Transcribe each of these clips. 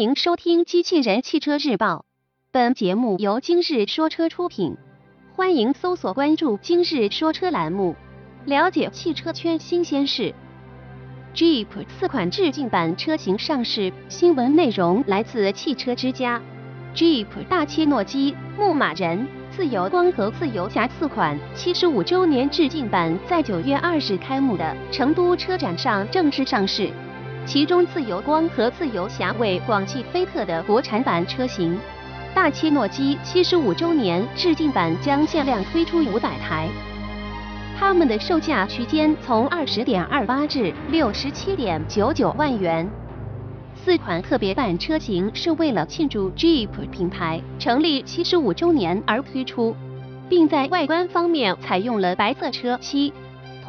迎收听《机器人汽车日报》，本节目由今日说车出品。欢迎搜索关注“今日说车”栏目，了解汽车圈新鲜事。Jeep 四款致敬版车型上市，新闻内容来自汽车之家。Jeep 大切诺基、牧马人、自由光和自由侠四款七十五周年致敬版在九月二日开幕的成都车展上正式上市。其中，自由光和自由侠为广汽菲特的国产版车型，大切诺基七十五周年致敬版将限量推出五百台，它们的售价区间从二十点二八至六十七点九九万元。四款特别版车型是为了庆祝 Jeep 品牌成立七十五周年而推出，并在外观方面采用了白色车漆。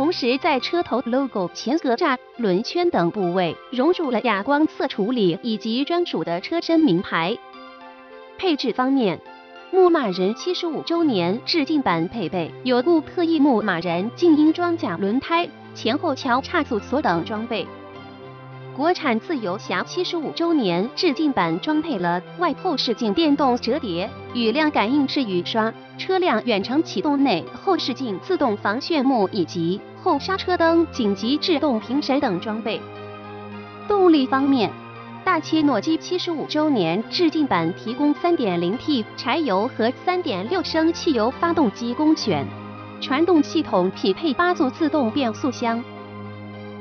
同时，在车头 logo、前格栅、轮圈等部位融入了哑光色处理以及专属的车身名牌。配置方面，牧马人七十五周年致敬版配备有固特异牧马人静音装甲轮胎、前后桥差速锁等装备。国产自由侠七十五周年致敬版装配了外后视镜电动折叠、雨量感应式雨刷、车辆远程启动内后视镜自动防眩目以及。后刹车灯、紧急制动评审等装备。动力方面，大切诺基七十五周年致敬版提供 3.0T 柴油和3.6升汽油发动机供选，传动系统匹配八速自动变速箱。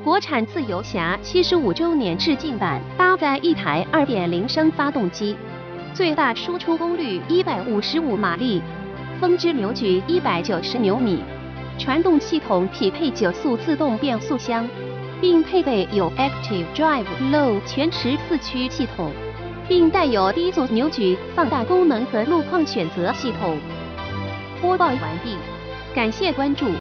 国产自由侠七十五周年致敬版搭载一台2.0升发动机，最大输出功率155马力，峰值扭矩190牛米。传动系统匹配九速自动变速箱，并配备有 Active Drive Low 全时四驱系统，并带有低速扭矩放大功能和路况选择系统。播报完毕，感谢关注。